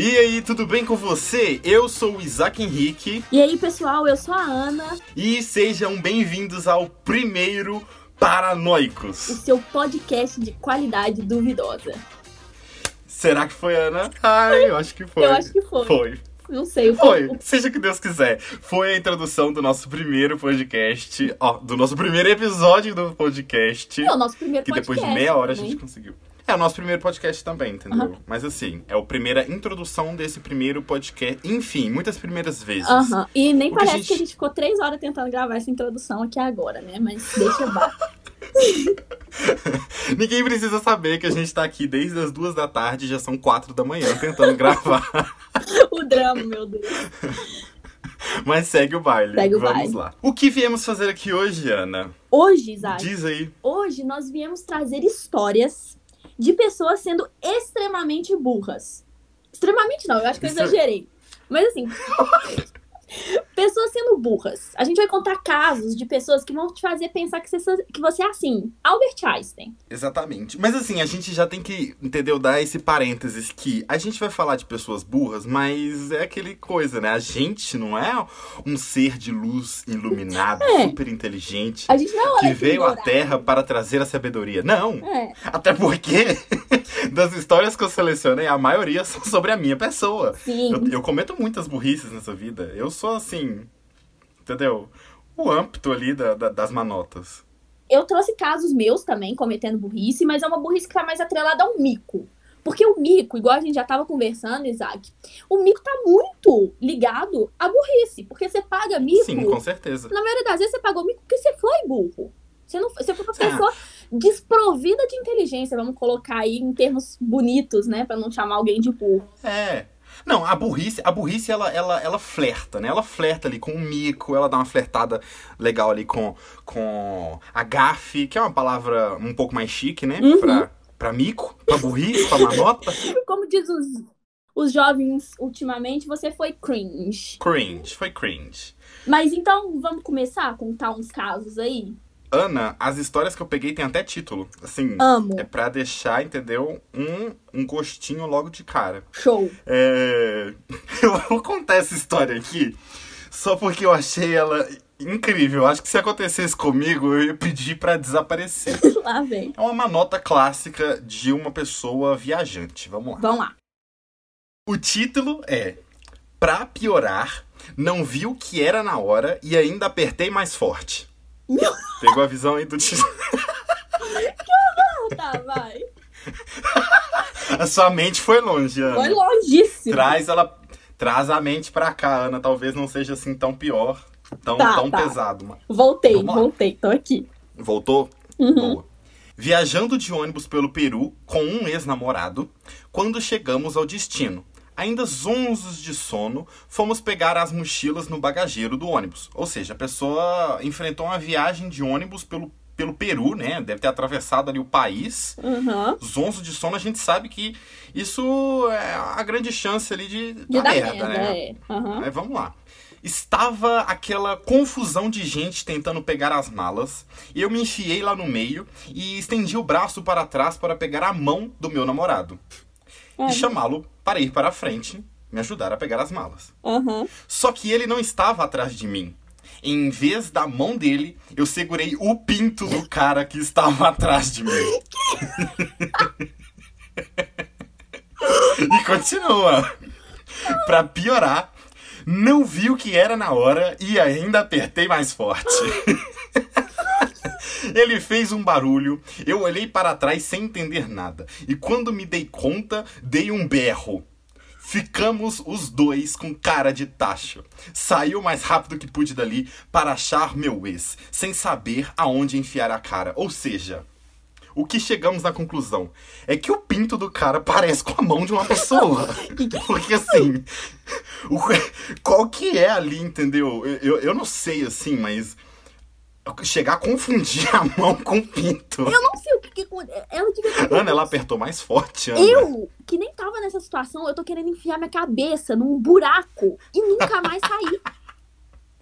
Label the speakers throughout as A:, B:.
A: E aí, tudo bem com você? Eu sou o Isaac Henrique.
B: E aí, pessoal, eu sou a Ana.
A: E sejam bem-vindos ao primeiro Paranoicos.
B: O seu podcast de qualidade duvidosa.
A: Será que foi, Ana? Ai, eu acho que foi.
B: Eu acho que foi.
A: Foi.
B: Não sei.
A: Foi, seja o que Deus quiser. Foi a introdução do nosso primeiro podcast, ó, do nosso primeiro episódio do podcast.
B: Não, nosso primeiro
A: que
B: podcast.
A: Que depois de meia hora
B: também.
A: a gente conseguiu. É o nosso primeiro podcast também, entendeu?
B: Aham.
A: Mas assim, é a primeira introdução desse primeiro podcast. Enfim, muitas primeiras vezes.
B: Aham. E nem
A: O que a
B: parece
A: gente-
B: que a gente ficou três horas tentando gravar essa introdução aqui agora, né? Mas deixa eu
A: Ninguém precisa saber que a gente tá aqui desde as duas da tarde, já são quatro da manhã, tentando gravar.
B: o drama, meu Deus.
A: Mas segue o baile.
B: Segue o
A: Vamos
B: baile.
A: lá. O que viemos fazer aqui hoje, Ana?
B: Hoje, Isaac,
A: Diz aí.
B: hoje nós viemos trazer histórias de pessoas sendo extremamente burras. Extremamente não, eu acho que eu exagerei. Mas assim, pessoas sendo burras. A gente vai contar casos de pessoas que vão te fazer pensar que você, que você é assim. Albert Einstein.
A: Exatamente. Mas assim, a gente já tem que, entendeu? Dar esse parênteses que a gente vai falar de pessoas burras, mas é aquele coisa, né? A gente não é um ser de luz iluminado,
B: É.
A: super inteligente,
B: A gente não
A: que
B: é
A: veio à. Terra para trazer a sabedoria. Não!
B: É.
A: Até porque, das histórias que eu selecionei, a maioria são sobre a minha pessoa.
B: Sim.
A: Eu, eu cometo muitas burrices nessa vida. Eu sou assim, entendeu? O âmbito ali da- da- das manotas.
B: Eu trouxe casos meus também, cometendo burrice, mas é uma burrice que tá mais atrelada ao mico. Porque o mico, igual a gente já tava conversando, Isaac, o mico tá muito ligado à burrice. Porque você paga mico.
A: Sim, com certeza.
B: Na maioria das vezes você pagou mico porque você foi burro. Você, não, você foi uma
A: Ah.
B: Desprovida de inteligência, vamos colocar aí em termos bonitos, né? Pra não chamar alguém de burro.
A: É. Não, a burrice, a burrice ela, ela, ela flerta, né? Ela flerta ali com o mico, ela dá uma flertada legal ali com, com a gafe, que é uma palavra um pouco mais chique, né?
B: Uhum.
A: Pra, pra mico, pra burrice, pra manota.
B: Como diz os, os jovens ultimamente, você foi cringe.
A: Cringe, foi cringe.
B: Mas então, vamos começar a contar uns casos aí?
A: Ana, as histórias que eu peguei tem até título. Assim,
B: Amo.
A: é pra deixar, entendeu? Um, um gostinho logo de cara.
B: Show.
A: É... Eu vou contar essa história aqui só porque eu achei ela incrível. Acho que se acontecesse comigo, eu ia pedir pra desaparecer.
B: Lá vem.
A: É uma manota clássica de uma pessoa viajante. Vamos lá.
B: Vamos lá.
A: O título é Pra piorar, não vi o que era na hora e ainda apertei mais forte.
B: Meu-
A: Pegou a visão aí do título?
B: Tá, vai.
A: A sua mente foi longe, Ana.
B: Foi longíssimo.
A: Traz ela. Traz a mente pra cá, Ana. Talvez não seja assim tão pior, tão,
B: Tá,
A: tão
B: tá.
A: pesado.
B: Voltei,
A: Vamos lá.
B: voltei. Tô aqui.
A: Voltou?
B: Uhum.
A: Boa. Viajando de ônibus pelo Peru com um ex-namorado, quando chegamos ao destino, ainda zonzos de sono, fomos pegar as mochilas no bagageiro do ônibus. Ou seja, a pessoa enfrentou uma viagem de ônibus pelo, pelo Peru, né? Deve ter atravessado ali o país.
B: Uhum.
A: Zonzo de sono, a gente sabe que isso é a grande chance ali de,
B: De
A: dar
B: dar
A: merda,
B: merda,
A: né?
B: é. Aham.
A: Mas vamos lá. Estava aquela confusão de gente tentando pegar as malas. Eu me enfiei lá no meio e estendi o braço para trás para pegar a mão do meu namorado.
B: É.
A: E chamá-lo para ir para a frente, me ajudar a pegar as malas.
B: Aham.
A: Só que ele não estava atrás de mim. Em vez da mão dele, eu segurei o pinto do cara que estava atrás de mim. e continua. Pra piorar, não vi o que era na hora e ainda apertei mais forte. Ele fez um barulho, eu olhei para trás sem entender nada. E quando me dei conta, dei um berro. Ficamos os dois com cara de tacho. Saí o mais rápido que pude dali para achar meu ex, sem saber aonde enfiar a cara. Ou seja, o que chegamos na conclusão é que o pinto do cara parece com a mão de uma pessoa. Porque assim, o- qual que é ali, entendeu? Eu, eu, eu não sei assim, mas chegar a confundir a mão com o pinto.
B: Eu não sei o que, que ela devia ter
A: Ana, ela apertou mais forte, Ana.
B: Eu, que nem tava nessa situação, eu tô querendo enfiar minha cabeça num buraco e nunca mais sair.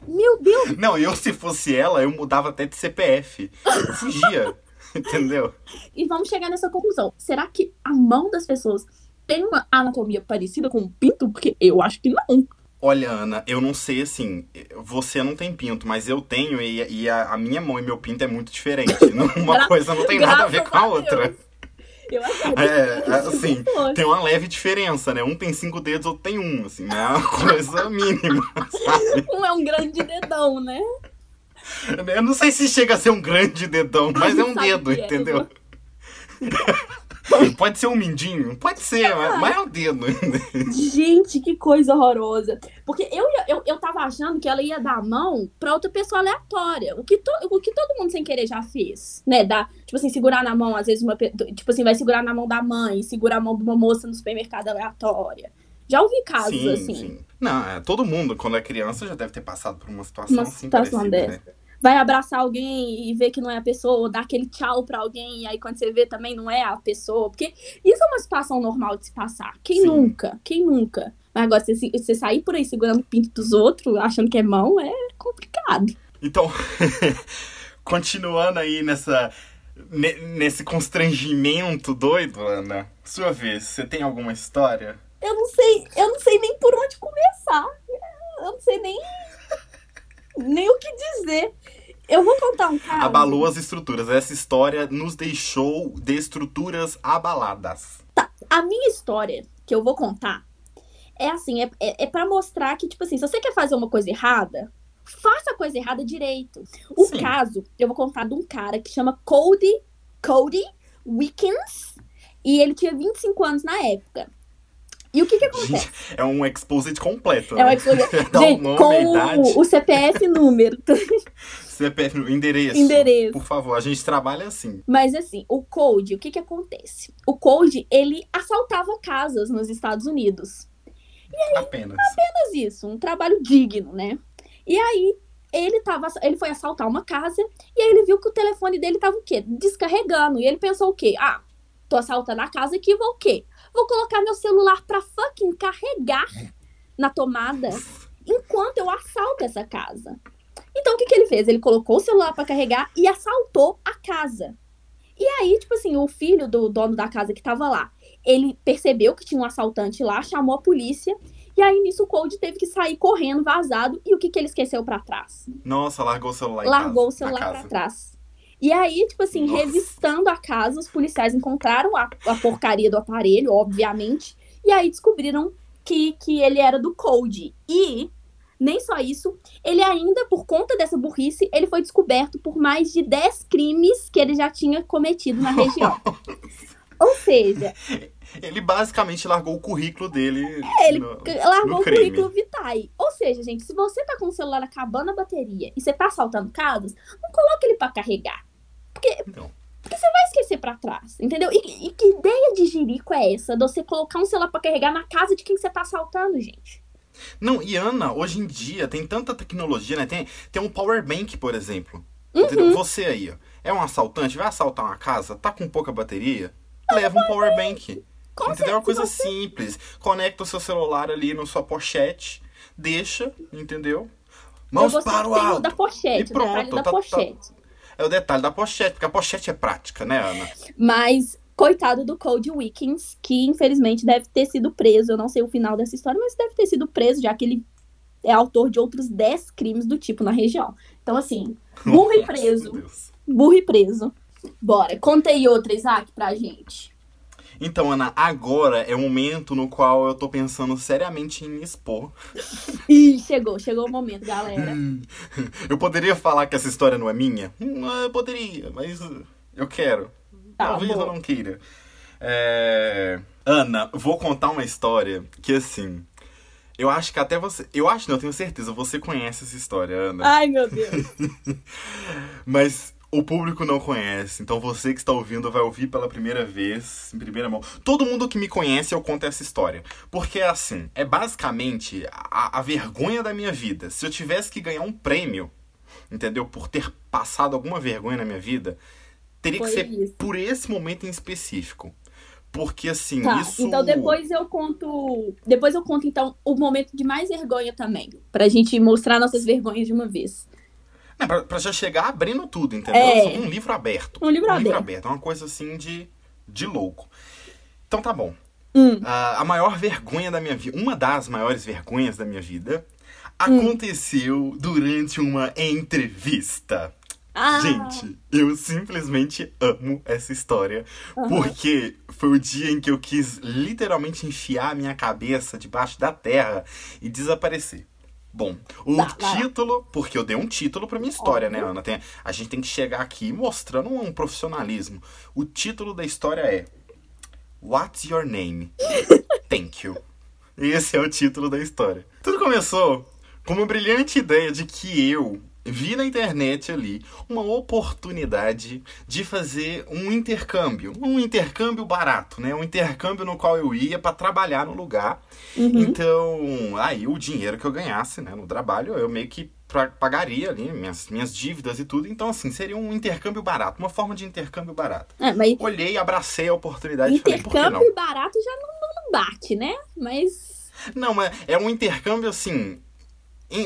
B: Meu Deus!
A: Não, eu se fosse ela, eu mudava até de CPF. Eu fugia. Entendeu?
B: E vamos chegar nessa conclusão. Será que a mão das pessoas tem uma anatomia parecida com um pinto? Porque eu acho que não.
A: Olha, Ana, eu não sei assim. Você não tem pinto, mas eu tenho, e, e a, a, minha mão e meu pinto é muito diferente. Uma coisa não tem nada a ver com a outra.
B: Eu.
A: É, assim, tem uma leve diferença, né? Um tem cinco dedos, outro tem um, assim, né? É uma coisa mínima, sabe?
B: Um é um grande dedão, né?
A: Eu não sei se chega a ser um grande dedão, mas é um dedo, entendeu? Pode ser um mindinho? Pode ser, ah. mas é um dedo.
B: Gente, que coisa horrorosa. Porque eu, eu, eu tava achando que ela ia dar a mão pra outra pessoa aleatória. O que, to, o que todo mundo sem querer já fez, né? Dá, tipo assim, segurar na mão, às vezes, uma, tipo assim, vai segurar na mão da mãe, segurar a mão de uma moça no supermercado aleatória. Já ouvi casos sim, assim. Sim.
A: Não, é, todo mundo, quando é criança, já deve ter passado por uma situação uma assim. Situação parecida, dessa. Né?
B: Vai abraçar alguém e ver que não é a pessoa, ou dar aquele tchau pra alguém, e aí quando você vê também não é a pessoa. Porque isso é uma situação normal de se passar. Quem Sim. nunca? Quem nunca? Mas agora, você, você sair por aí segurando o pinto dos outros, achando que é mão, é complicado.
A: Então, continuando aí nessa. Nesse constrangimento doido, Ana, sua vez, você tem alguma história?
B: Eu não sei, eu não sei nem por onde começar. Eu não sei nem nem o que dizer. Eu vou contar um caso.
A: Abalou as estruturas. Essa história nos deixou de estruturas abaladas.
B: Tá. A minha história que eu vou contar é assim: é, é, é para mostrar que, tipo assim, se você quer fazer uma coisa errada, faça a coisa errada direito. O Sim. caso, eu vou contar de um cara que chama Cody, Cody Wickens. E ele tinha 25 anos na época. E o que que acontece?
A: É um exposit completo.
B: É um né? exposit. Gente, nome, com o, o CPF número.
A: CPF, endereço.
B: Endereço.
A: Por favor, a gente trabalha assim.
B: Mas assim, o Code, o que que acontece? O Code, ele assaltava casas nos Estados Unidos.
A: Aí, apenas.
B: Apenas isso, um trabalho digno, né? E aí, ele, tava, ele foi assaltar uma casa e aí ele viu que o telefone dele tava o quê? Descarregando. E ele pensou o quê? Ah, tô assaltando a casa aqui, vou o quê? Vou colocar meu celular pra fucking carregar na tomada enquanto eu assalto essa casa. Então o que, que ele fez? Ele colocou o celular para carregar e assaltou a casa. E aí, tipo assim, o filho do dono da casa que tava lá, ele percebeu que tinha um assaltante lá, chamou a polícia. E aí, nisso, o Cold teve que sair correndo, vazado. E o que, que ele esqueceu para trás?
A: Nossa, largou o celular
B: Largou
A: casa,
B: o celular pra trás. E aí, tipo assim, Nossa. revistando a casa, os policiais encontraram a, a porcaria do aparelho, obviamente, e aí descobriram que, que ele era do Code. E nem só isso, ele ainda, por conta dessa burrice, ele foi descoberto por mais de 10 crimes que ele já tinha cometido na região. Ou seja.
A: Ele basicamente largou o currículo dele.
B: É, ele no, largou no o currículo Vitae. Ou seja, gente, se você tá com o celular acabando a bateria e você tá assaltando casas, não coloque ele para carregar. Porque, não. porque você vai esquecer para trás, entendeu? E, e, que ideia de jirico é essa? De você colocar um celular para carregar na casa de quem você tá assaltando, gente?
A: Não, e Ana, hoje em dia tem tanta tecnologia, né? Tem, tem um power bank, por exemplo. Uhum. Você aí, ó, é um assaltante, vai assaltar uma casa, tá com pouca bateria, leva um power bank. Com entendeu? É uma coisa você... simples. Conecta o seu celular ali na sua pochete, deixa, entendeu?
B: Mãos para o alto. Da pochete, e pronto, da tá, pochete. Tá,
A: é o detalhe da pochete, porque a pochete é prática, né, Ana?
B: Mas, coitado do Cody Wickens, que infelizmente deve ter sido preso. Eu não sei o final dessa história, mas deve ter sido preso, já que ele é autor de outros 10 crimes do tipo na região. Então, assim, burro e preso. Burro e preso. Bora, conta aí outra, Isaac, pra gente.
A: Então, Ana, agora é o momento no qual eu tô pensando seriamente em me expor.
B: Ih, chegou, chegou o momento, galera.
A: eu poderia falar que essa história não é minha? Hum, eu poderia, mas eu quero. Tá, Talvez eu não queira. É... Ana, vou contar uma história que, assim, eu acho que até você. Eu acho, não, eu tenho certeza, você conhece essa história, Ana.
B: Ai, meu Deus.
A: Mas o público não conhece, então você que está ouvindo vai ouvir pela primeira vez, em primeira mão. Todo mundo que me conhece, eu conto essa história. Porque, assim, é basicamente a, a vergonha da minha vida. Se eu tivesse que ganhar um prêmio, entendeu? Por ter passado alguma vergonha na minha vida, teria Foi que ser isso. por esse momento em específico. Porque assim, tá, isso.
B: Então depois eu conto. Depois eu conto, então, o momento de mais vergonha também. Pra gente mostrar nossas vergonhas de uma vez.
A: Não, pra, pra já chegar abrindo tudo, entendeu? É. Um livro aberto.
B: Um livro um aberto.
A: livro aberto. É uma coisa assim de, de louco. Então tá bom.
B: Hum.
A: Ah, a maior vergonha da minha vida, uma das maiores vergonhas da minha vida, aconteceu durante uma entrevista.
B: Ah,
A: Gente, eu simplesmente amo essa história.
B: Aham.
A: Porque foi o dia em que eu quis literalmente enfiar a minha cabeça debaixo da terra e desaparecer. Bom, o
B: Tá,
A: título, porque eu dei um título pra minha história, né, Ana? Tem- a gente tem que chegar aqui mostrando um profissionalismo. O título da história é What's Your Name? Thank you. Esse é o título da história. Tudo começou com uma brilhante ideia de que eu vi na internet ali uma oportunidade de fazer um intercâmbio, um intercâmbio barato, né? Um intercâmbio no qual eu ia para trabalhar no lugar.
B: Uhum.
A: Então, aí o dinheiro que eu ganhasse, né, no trabalho, eu meio que pagaria ali minhas, minhas dívidas e tudo. Então, assim, seria um intercâmbio barato, uma forma de intercâmbio barato.
B: É, mas
A: Olhei, abracei a oportunidade e falei, por que não?
B: intercâmbio barato já não, não bate, né? Mas.
A: Não, mas é um intercâmbio assim.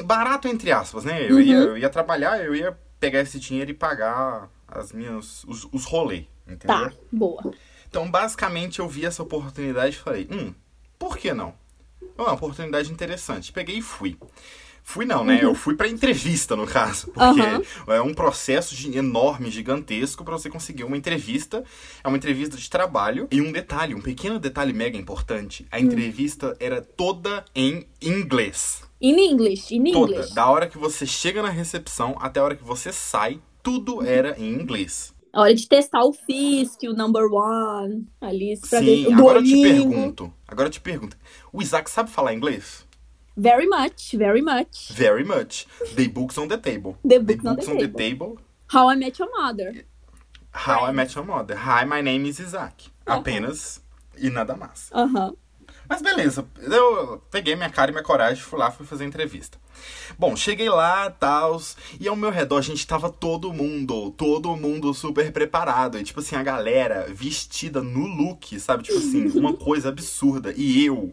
A: Barato entre aspas, né? Eu,
B: Uhum.
A: ia, eu ia trabalhar, eu ia pegar esse dinheiro e pagar as minhas. os, os rolês, entendeu?
B: Tá, boa.
A: Então, basicamente, eu vi essa oportunidade e falei, hum, por que não? É uma oportunidade interessante. Peguei e fui. Fui não, né? Eu fui pra entrevista, no caso. Porque
B: Aham.
A: é um processo de- enorme, gigantesco, pra você conseguir uma entrevista. É uma entrevista de trabalho. E um detalhe, um pequeno detalhe mega importante. A entrevista era toda em inglês.
B: In English, in
A: Toda.
B: English.
A: Da hora que você chega na recepção até a hora que você sai, tudo era em inglês.
B: A hora de testar o Fisk, o Number One, ali, pra ver
A: Sim,
B: o
A: agora eu te pergunto. Agora eu te pergunto. O Isaac sabe falar inglês?
B: Very much, very much.
A: Very much. The books on the table.
B: The books on the
A: on the
B: table.
A: table.
B: How I Met Your Mother.
A: How I Met Your Mother. Hi, my name is Isaac. Apenas e nada mais.
B: Aham.
A: Mas beleza, eu peguei minha cara e minha coragem, fui lá, fui fazer a entrevista. Bom, cheguei lá, tal, e ao meu redor, gente, tava todo mundo, todo mundo super preparado. E, tipo assim, a galera vestida no look, sabe? Tipo assim, uma coisa absurda. E eu,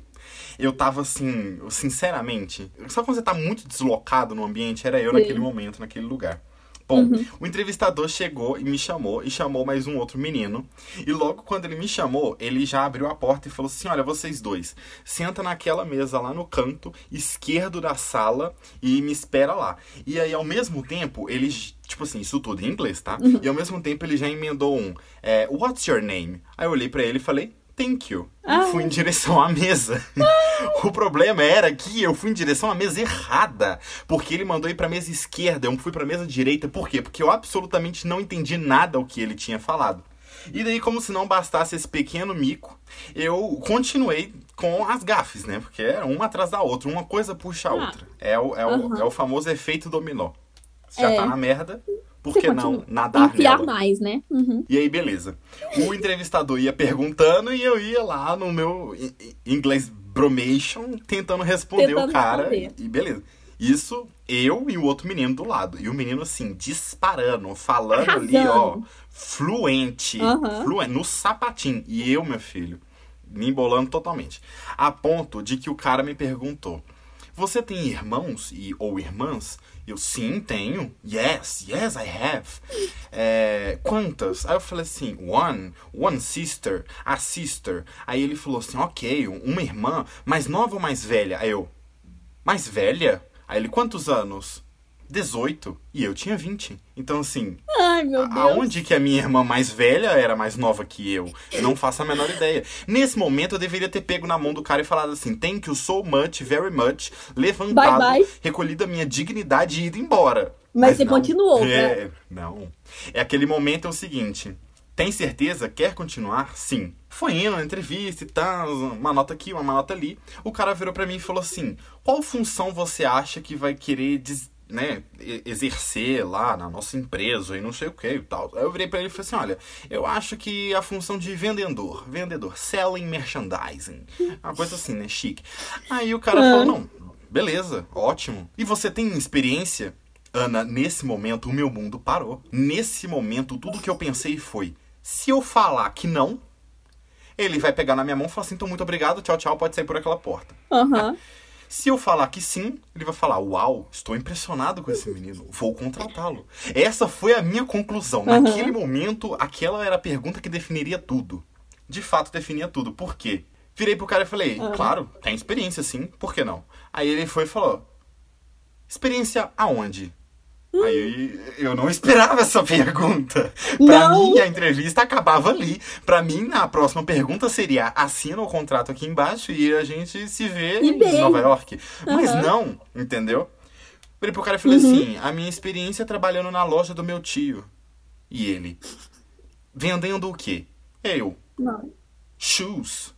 A: eu tava assim, sinceramente, só quando você tá muito deslocado no ambiente, era eu
B: Sim.
A: naquele momento, naquele lugar. Bom, o entrevistador chegou e me chamou, e chamou mais um outro menino. E logo quando ele me chamou, ele já abriu a porta e falou assim: Olha, vocês dois, senta naquela mesa lá no canto esquerdo da sala e me espera lá. E aí, ao mesmo tempo, ele, tipo assim, isso tudo em inglês, tá? E ao mesmo tempo ele já emendou um: é, What's your name? Aí eu olhei pra ele e falei: Thank you. E
B: Ah.
A: fui em direção à mesa. o problema era que eu fui em direção à mesa errada. Porque ele mandou ir pra mesa esquerda, eu fui pra mesa direita. Por quê? Porque eu absolutamente não entendi nada o que ele tinha falado. E daí, como se não bastasse esse pequeno mico, eu continuei com as gafes, né? Porque era uma atrás da outra, uma coisa puxa a
B: Ah.
A: outra. É o, é, o, é o famoso efeito dominó. Você já
B: É.
A: tá na merda, por
B: Você
A: que não nadar
B: Enfiar
A: nela?
B: mais, né? Uhum.
A: E aí, beleza. O entrevistador ia perguntando e eu ia lá no meu inglês bromation tentando responder
B: Tentando
A: o cara.
B: responder.
A: E, beleza. Isso, eu e o outro menino do lado. E o menino, assim, disparando, falando ali, ó,
B: Arrasando.
A: fluente,
B: Aham.
A: fluente, no sapatinho. E eu, meu filho, me embolando totalmente. A ponto de que o cara me perguntou: Você tem irmãos e, ou irmãs? Eu, sim, tenho. Yes, yes, I have. É, quantas? Aí eu falei assim, one, one sister, a sister. Aí ele falou assim, ok, uma irmã, mais nova ou mais velha? Aí eu, mais velha? Aí ele, quantos anos? 18. E eu tinha 20. Então, assim,
B: Ai, meu Deus.
A: aonde que a minha irmã mais velha era mais nova que eu? Não faço a menor ideia. Nesse momento, eu deveria ter pego na mão do cara e falado assim, thank you so much, very much, levantado,
B: Bye, bye.
A: recolhido a minha dignidade e ido embora.
B: Mas você continuou, né?
A: É, não. É aquele momento é o seguinte. Tem certeza? Quer continuar? Sim. Foi indo na entrevista e tal, uma nota aqui, uma nota ali. O cara virou pra mim e falou assim: qual função você acha que vai querer des- né, exercer lá na nossa empresa e não sei o que e tal. Aí eu virei pra ele e falei assim: olha, eu acho que a função de vendedor, vendedor, selling merchandising, uma coisa assim, né, chique. Aí o cara
B: Ah.
A: falou: não, beleza, ótimo. E você tem experiência? Ana, nesse momento o meu mundo parou. Nesse momento, tudo que eu pensei foi: se eu falar que não, ele vai pegar na minha mão e falar assim: então muito obrigado, tchau, tchau, pode sair por aquela porta.
B: Aham.
A: Se eu falar que sim, ele vai falar: Uau, estou impressionado com esse menino, vou contratá-lo. Essa foi a minha conclusão.
B: Uhum.
A: Naquele momento, aquela era a pergunta que definiria tudo. De fato, definia tudo. Por quê? Virei pro cara e falei,
B: Ah.
A: claro, tem experiência sim, por que não? Aí ele foi e falou, experiência aonde? Aí eu não esperava essa pergunta. Pra
B: Não.
A: mim, a entrevista acabava ali. Pra mim, a próxima pergunta seria: assina o contrato aqui embaixo e a gente se vê em. Nova York. Mas
B: Aham.
A: não, entendeu? Virei pro cara e falei
B: Uhum.
A: assim: a minha experiência trabalhando na loja do meu tio. E ele: vendendo o quê? Eu:
B: Não.
A: shoes,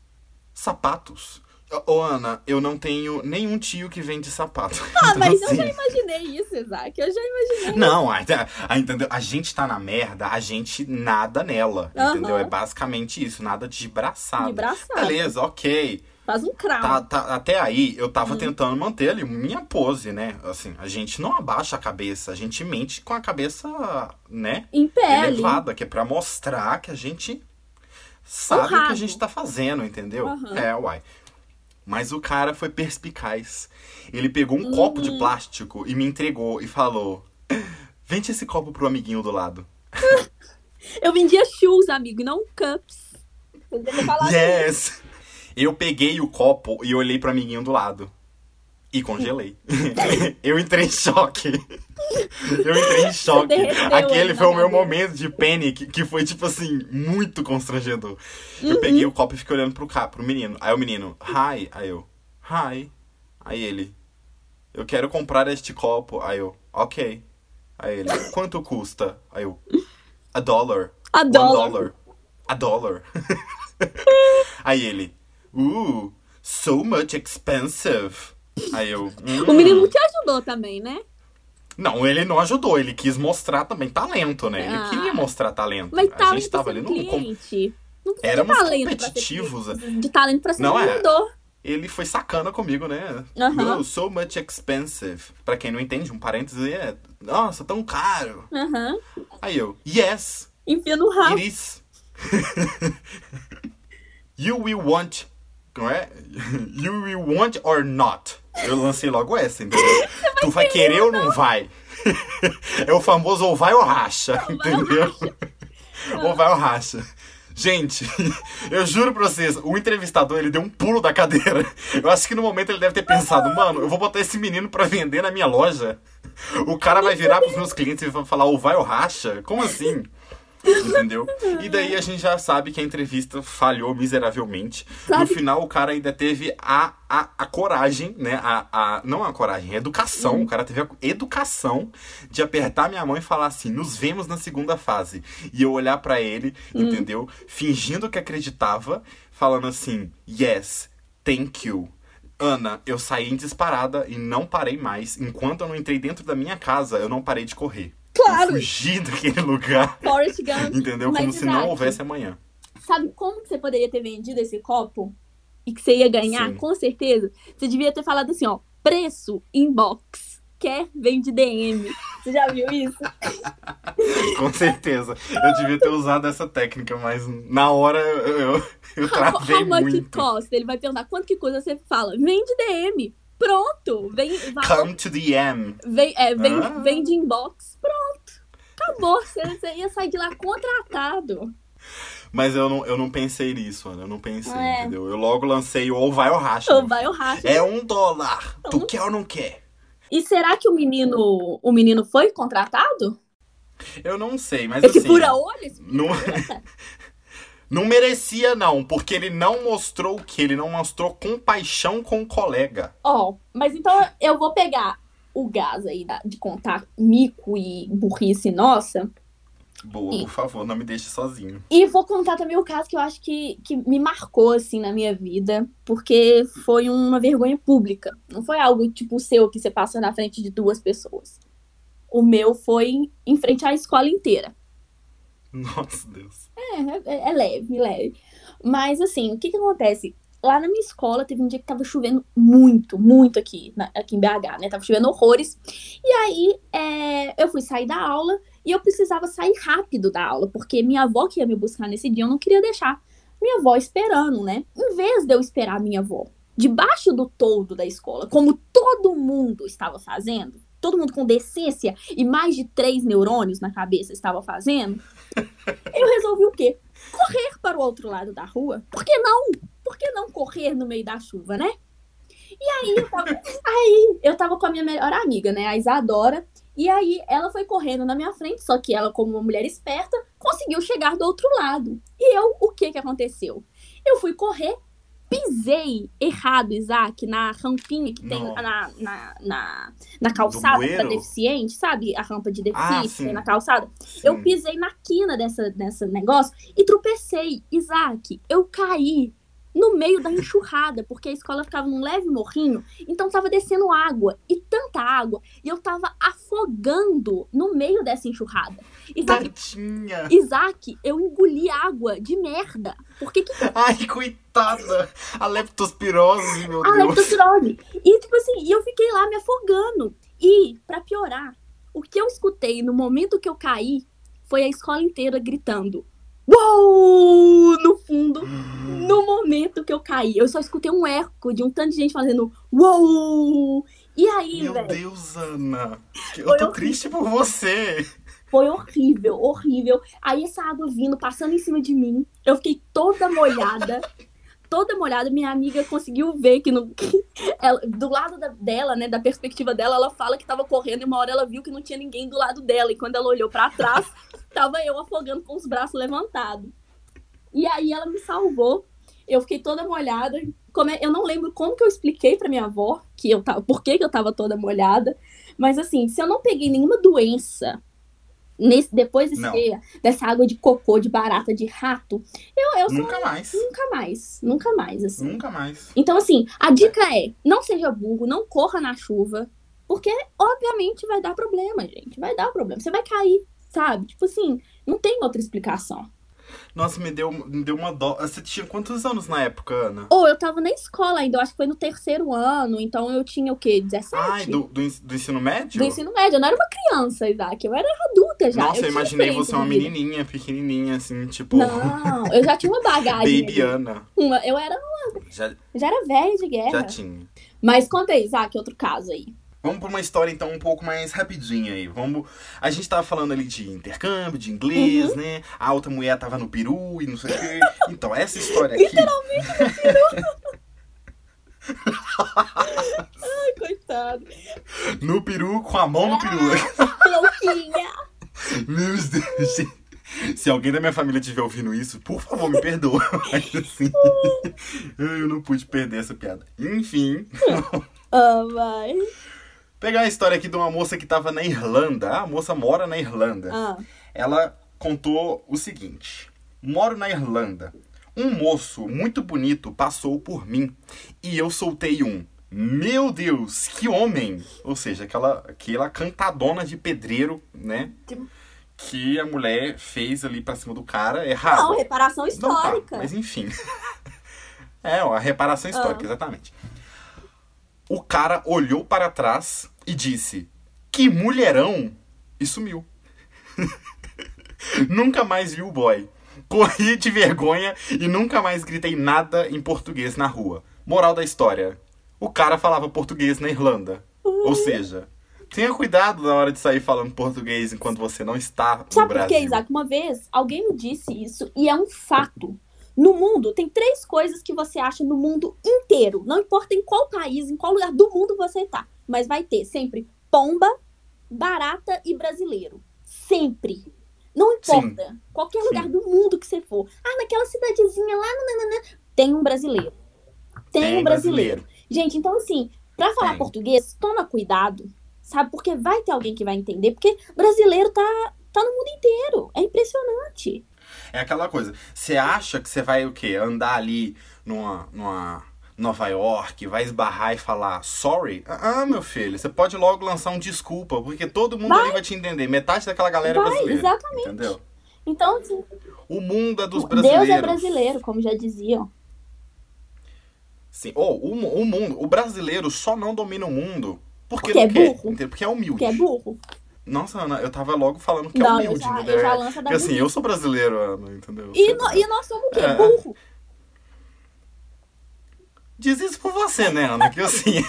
A: sapatos. Ô, Ana, eu não tenho nenhum tio que vende sapato.
B: Ah,
A: Então,
B: mas eu
A: assim,
B: já imaginei isso, Isaac. Eu já imaginei.
A: não, a, a- entendeu? A gente tá na merda, a gente nada nela, entendeu? É basicamente isso, nada de braçada.
B: De braçada.
A: Beleza, ok.
B: Faz um cravo.
A: Tá, tá- até aí, eu tava
B: Hum.
A: tentando manter ali minha pose, né? Assim, a gente não abaixa a cabeça, a gente mente com a cabeça, né?
B: Em pé
A: elevada, que é pra mostrar que a gente sabe o que a gente tá fazendo, entendeu? É, uai. Mas o cara foi perspicaz. Ele pegou um copo
B: Uhum.
A: de plástico e me entregou e falou: Vende esse copo pro amiguinho do lado.
B: Eu vendia shoes, amigo, e não cups. Devia falar assim.
A: Yes! Eu peguei o copo e olhei pro amiguinho do lado. E congelei. eu entrei em choque. Eu entrei em choque.
B: derreteu
A: Aquele foi o meu momento de panic, que foi, tipo assim, muito constrangedor.
B: Uhum.
A: Eu peguei o copo e fiquei olhando pro, cá, pro menino. Aí o menino, hi. Aí eu, hi. Aí ele, eu quero comprar este copo. Aí eu, ok. Aí ele, quanto custa? Aí eu, a dollar.
B: A dólar.
A: dollar. A dollar. Aí ele, uh, so much expensive. Aí eu,
B: O
A: "Hum."
B: menino te ajudou também, né?
A: Não, ele não ajudou, ele quis mostrar também talento, né? Ele
B: Ah.
A: queria mostrar talento.
B: Mas
A: a
B: talento
A: gente tava ali no. com-
B: cliente. Não precisa
A: Éramos
B: talento pra ser
A: competitivos.
B: cliente, De talento pra ser
A: Não é.
B: vendedor.
A: Ele foi sacana comigo, né?
B: Aham.
A: Oh, so much expensive. Pra quem não entende, um parênteses é. Nossa, tão caro. Aí eu, yes,
B: Enfia no rabo.
A: It is. you will want. Não é? You will want or not. Eu lancei logo essa, entendeu? tu vai querer ou não vai? é o famoso ou vai ou racha, entendeu? ou vai ou racha. Gente, eu juro pra vocês, o entrevistador ele deu um pulo da cadeira. Eu acho que no momento ele deve ter pensado, mano, eu vou botar esse menino pra vender na minha loja. O cara vai virar pros meus clientes e vai falar ou vai ou racha? Como assim? Entendeu? E daí a gente já sabe que a entrevista falhou miseravelmente. No
B: Sabe?
A: final, o cara ainda teve a, a, a coragem, né? A, a, não a coragem, a educação. O cara teve a educação de apertar minha mão e falar assim: nos vemos na segunda fase. E eu olhar pra ele, entendeu? Fingindo que acreditava, falando assim: yes, thank you. Ana, eu saí em disparada e não parei mais. Enquanto eu não entrei dentro da minha casa, eu não parei de correr.
B: Claro.
A: Eu fugi daquele lugar.
B: Forrest Gump.
A: Entendeu? Como se não houvesse amanhã.
B: Sabe como que você poderia ter vendido esse copo? E que você ia ganhar,
A: Sim.
B: com certeza? Você devia ter falado assim, ó. Preço inbox. Quer? Vende DM. Você já viu isso?
A: Com certeza. Eu devia ter usado essa técnica, mas na hora eu, eu, eu
B: How,
A: travei
B: how much it
A: muito.
B: cost? Ele vai perguntar quanto que custa, você fala, vende DM. Pronto. Vem, vai,
A: Come to the M.
B: vem, é, vem,
A: Ah.
B: vende inbox. Pronto. Acabou. Você, você ia sair de lá contratado.
A: Mas eu não, eu não pensei nisso, Ana. Eu não pensei,
B: É.
A: entendeu? Eu logo lancei o ou vai ou racha.
B: Ou vai o racha.
A: É um dólar. Tu quer ou não quer?
B: E será que o menino, o menino foi contratado?
A: Eu não sei, mas
B: É que
A: assim.
B: fura olho?
A: Não? não merecia, não, porque ele não mostrou o que? Ele não mostrou compaixão com o colega.
B: Ó, mas então eu vou pegar o gás aí de contar mico e burrice nossa
A: Boa,
B: E-
A: por favor, não me deixe sozinho.
B: e vou contar também o caso que eu acho que, que me marcou, assim, na minha vida, porque foi uma vergonha pública. Não foi algo tipo o seu que você passa na frente de duas pessoas. O meu foi em frente à escola inteira.
A: Nossa, Deus.
B: É, é, é leve, leve. Mas assim, o que que acontece? Lá na minha escola teve um dia que tava chovendo muito, muito aqui, na- aqui em BH, né? Tava chovendo horrores. E aí é, eu fui sair da aula e eu precisava sair rápido da aula, porque minha avó que ia me buscar nesse dia, eu não queria deixar minha avó esperando, né? Em vez de eu esperar minha avó debaixo do toldo da escola, como todo mundo estava fazendo, todo mundo com decência e mais de três neurônios na cabeça estava fazendo, eu resolvi o quê? Correr para o outro lado da rua. Por que não? Por que não correr no meio da chuva, né? E aí eu tava, aí eu tava com a minha melhor amiga, né, a Isadora, e aí ela foi correndo na minha frente, só que ela, como uma mulher esperta, conseguiu chegar do outro lado. E eu, o que que aconteceu? Eu fui correr, pisei errado, Isaac, na rampinha que tem na, na, na, na calçada para deficiente, sabe? A rampa de
A: Ah,
B: deficiente tem na calçada.
A: Sim.
B: Eu pisei na quina dessa, dessa negócio e tropecei. Isaac, eu caí no meio da enxurrada, porque a escola ficava num leve morrinho, então tava descendo água, e tanta água, e eu tava afogando no meio dessa enxurrada. Isaac,
A: Tadinha.
B: Isaac, eu engoli água de merda. Porque que
A: Ai, coitada. A leptospirose, meu
B: a
A: Deus.
B: leptospirose. E tipo assim, eu fiquei lá me afogando. E, pra piorar, o que eu escutei no momento que eu caí foi a escola inteira gritando. Uou! No fundo, no momento que eu caí. Eu só escutei um eco de um tanto de gente fazendo Uou! E aí,
A: Meu
B: velho,
A: Deus, Ana. Eu tô
B: horrível.
A: triste por você.
B: foi horrível, horrível. Aí essa água vindo, passando em cima de mim. Eu fiquei toda molhada. Toda molhada, minha amiga conseguiu ver que, no, que ela- do lado da- dela, né, da perspectiva dela, ela fala que tava correndo e uma hora ela viu que não tinha ninguém do lado dela. E quando ela olhou pra trás, tava eu afogando com os braços levantados. E aí ela me salvou. Eu fiquei toda molhada. Como é- eu não lembro como que eu expliquei pra minha avó que eu tava, por que, que eu tava toda molhada. Mas assim, se eu não peguei nenhuma doença nesse, depois desse dessa água de cocô, de barata, de rato, eu, eu sou
A: Nunca mais.
B: nunca mais. Nunca mais, assim.
A: Nunca mais.
B: Então, assim, a dica é: não seja burro, não corra na chuva, porque obviamente vai dar problema, gente. Vai dar problema. Você vai cair, sabe? Tipo assim, não tem outra explicação.
A: Nossa, me deu, me deu uma dó. Você tinha quantos anos na época, Ana?
B: Ou eu tava na escola ainda, eu acho que foi no terceiro ano, então eu tinha o quê? 17?
A: Ai, do, do, do ensino médio?
B: Do ensino médio. Eu não era uma criança, Isaac. Eu era adulta já.
A: Nossa, eu,
B: tinha
A: imaginei você uma menininha, pequenininha, assim, tipo.
B: Não, eu já tinha uma bagagem.
A: Baby Ana.
B: Uma- Eu era,
A: Já,
B: já era velha de guerra.
A: já tinha.
B: Mas conta aí, Isaac, outro caso aí.
A: Vamos pra uma história, então, um pouco mais rapidinha aí. Vamos. A gente tava falando ali de intercâmbio, de inglês,
B: Uhum.
A: né? A outra mulher tava no Peru e não sei o quê. Então, essa história aqui.
B: Ai, coitado.
A: No Peru, com a mão no Peru.
B: Louquinha.
A: Meu Deus, gente. Se alguém da minha família estiver ouvindo isso, por favor, me perdoa. Mas assim. eu não pude perder essa piada. Enfim.
B: Ah, vai.
A: Pegar a história aqui de uma moça que tava na Irlanda. A moça mora na Irlanda.
B: Ah,
A: Ela contou o seguinte: Moro na Irlanda. Um moço muito bonito passou por mim e eu soltei um. Meu Deus, que homem! Ou seja, aquela, aquela cantadona de pedreiro, né? Que a mulher fez ali pra cima do cara errado.
B: não, reparação
A: Não tá,
B: histórica.
A: mas enfim. é, ó, a reparação histórica,
B: Ah.
A: exatamente. O cara olhou para trás e disse: Que mulherão! E sumiu. nunca mais vi o boy. Corri de vergonha e nunca mais gritei nada em português na rua. Moral da história: o cara falava português na Irlanda. Ou seja, tenha cuidado na hora de sair falando português enquanto você não está no
B: Sabe por
A: Brasil.
B: quê, Isaac? Uma vez alguém me disse isso e é um fato. No mundo, tem três coisas que você acha no mundo inteiro. Não importa em qual país, em qual lugar do mundo você tá. Mas vai ter sempre pomba, barata e brasileiro. Sempre. Não importa. Qualquer
A: Sim.
B: lugar do mundo que você for. Ah, naquela cidadezinha lá, nananana, tem um brasileiro. Tem, um brasileiro. Gente, então assim, pra falar
A: Tem.
B: português, toma cuidado, sabe? Porque vai ter alguém que vai entender, porque brasileiro tá, tá no mundo inteiro. É impressionante.
A: É aquela coisa. Você acha que você vai o quê? Andar ali numa, numa Nova York, vai esbarrar e falar sorry? Ah, meu filho, você pode logo lançar um desculpa, porque todo mundo ali vai te entender. Metade daquela galera é
B: Vai,
A: brasileira.
B: exatamente.
A: Entendeu?
B: Então, assim,
A: O mundo é dos brasileiros.
B: Deus é brasileiro, como já diziam.
A: Sim. Ou o, mu- o mundo, o brasileiro só não domina o mundo porque,
B: Porque
A: não
B: é
A: quer,
B: burro.
A: Porque é humilde.
B: Que é burro.
A: Nossa, Ana, eu tava logo falando que
B: Não,
A: é
B: eu
A: humilde,
B: já,
A: entendeu?
B: eu já lanço da
A: Porque assim, eu sou brasileiro, Ana, entendeu?
B: E, no- e nós somos o quê?
A: É.
B: Burro.
A: Diz isso por você, né, Ana? Que assim.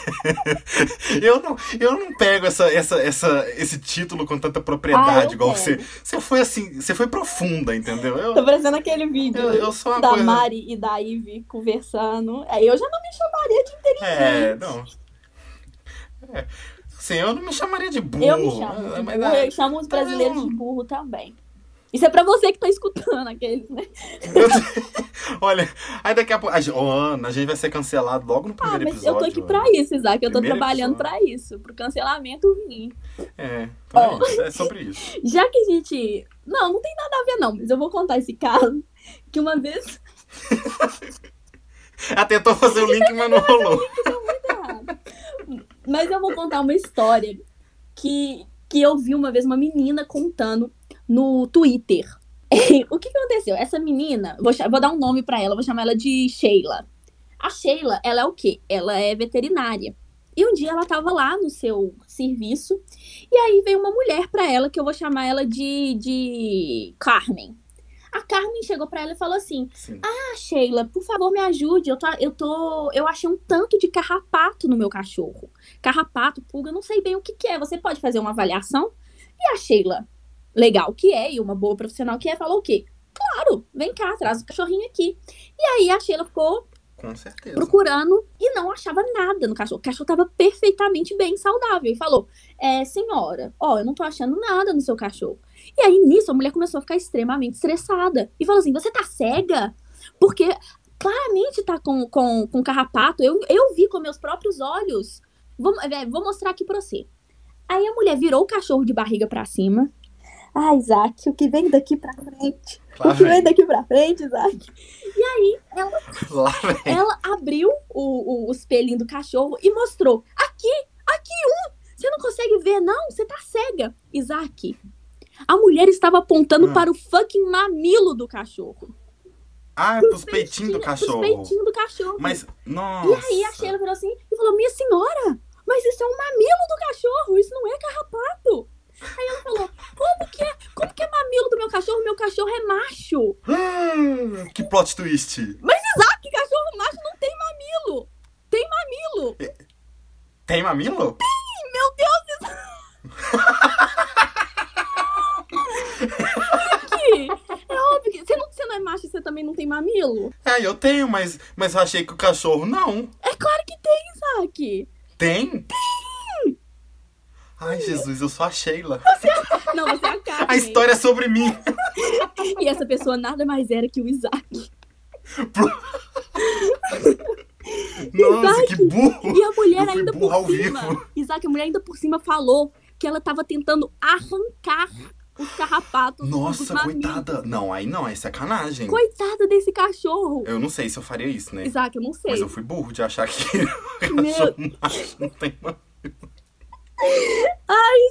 A: eu, não, eu não pego essa, essa, essa, esse título com tanta propriedade,
B: Ah, eu
A: igual você. Você foi assim. Você foi profunda, entendeu? Eu,
B: Tô parecendo aquele vídeo
A: eu, eu sou
B: da
A: coisa.
B: Mari e da Ivy conversando. Aí eu já não me chamaria de
A: É,
B: inteligente.
A: não. É. Assim, eu não me chamaria de burro.
B: Eu me chamo de
A: mas,
B: burro,
A: ah,
B: eu chamo os
A: tá
B: brasileiros de burro também. Isso é pra você que tá escutando aqueles, né?
A: Olha, aí daqui a pouco. a gente- Ô, Ana, a gente vai ser cancelado logo no
B: Ah,
A: primeiro
B: mas
A: episódio.
B: eu tô aqui pra isso, Isaac. Eu tô
A: Primeiro
B: trabalhando
A: episódio.
B: pra isso, pro cancelamento vir.
A: É, então é é sobre isso.
B: Já que a gente. Não, não tem nada a ver, não, mas eu vou contar esse caso. Que uma vez.
A: Ela tentou fazer o link, mas não rolou.
B: errado. Mas eu vou contar uma história que, que eu vi uma vez uma menina contando no Twitter. o que, que aconteceu? Essa menina, vou, vou dar um nome pra ela, vou chamar ela de Sheila. A Sheila, ela é o quê? Ela é veterinária. E um dia ela tava lá no seu serviço, e aí veio uma mulher pra ela, que eu vou chamar ela de, de Carmen. A Carmen chegou pra ela e falou assim:
A: Sim.
B: ah, Sheila, por favor, me ajude. Eu tô, eu tô. Eu achei um tanto de carrapato no meu cachorro. Carrapato, pulga, não sei bem o que, que é. Você pode fazer uma avaliação? E a Sheila, legal que é, e uma boa profissional que é, falou o quê? Claro, vem cá, traz o cachorrinho aqui. E aí a Sheila ficou
A: Com certeza.
B: procurando e não achava nada no cachorro. O cachorro tava perfeitamente bem, saudável. E falou: É, senhora, ó, eu não tô achando nada no seu cachorro. E aí, nisso, a mulher começou a ficar extremamente estressada. E falou assim: Você tá cega? Porque claramente tá com, com, com carrapato. Eu, eu vi com meus próprios olhos. Vou, é, vou mostrar aqui pra você. Aí a mulher virou o cachorro de barriga pra cima. Ah, Isaac, o que vem daqui pra frente?
A: Lá
B: o que vem
A: vem.
B: daqui pra frente, Isaac?
A: Lá vem.
B: Ela abriu o, o, o espelhinho do cachorro e mostrou. Aqui, aqui um. Você não consegue ver, não? Você tá cega. Isaac, a mulher estava apontando
A: Hum.
B: para o fucking mamilo do cachorro.
A: Ah, pros peitinhos do
B: Pros
A: cachorro.
B: peitinhos do cachorro.
A: Mas, nossa.
B: E aí a Sheila virou assim e falou: Minha senhora, mas isso é um mamilo do cachorro, isso não é carrapato. Aí ela falou: Como que é? Como que é mamilo do meu cachorro? Meu cachorro é macho.
A: Hum, que plot twist.
B: Isaac, cachorro macho não tem mamilo. Tem mamilo.
A: Tem mamilo?
B: Meu Deus, Isaac! É óbvio que você não, você não é macho e você também não tem mamilo?
A: É, eu tenho, mas, mas eu achei que o cachorro não.
B: É claro que tem, Isaac!
A: Tem? Tem! Ai, Jesus, eu sou a Sheila.
B: Não, você é a Carmen.
A: A história é sobre mim.
B: E essa pessoa nada mais era que o Isaac.
A: Nossa, que burro.
B: E a mulher
A: Eu
B: ainda por cima.
A: vivo.
B: Isaac, a mulher ainda por cima falou que ela tava tentando arrancar os carrapatos dos
A: Nossa,
B: mamilos.
A: coitada. Não, aí não, é sacanagem.
B: Coitada desse cachorro.
A: Eu não sei se eu faria isso, né?
B: Isaac, eu não sei.
A: Mas eu fui burro de achar que
B: Meu-
A: não tem mamilo.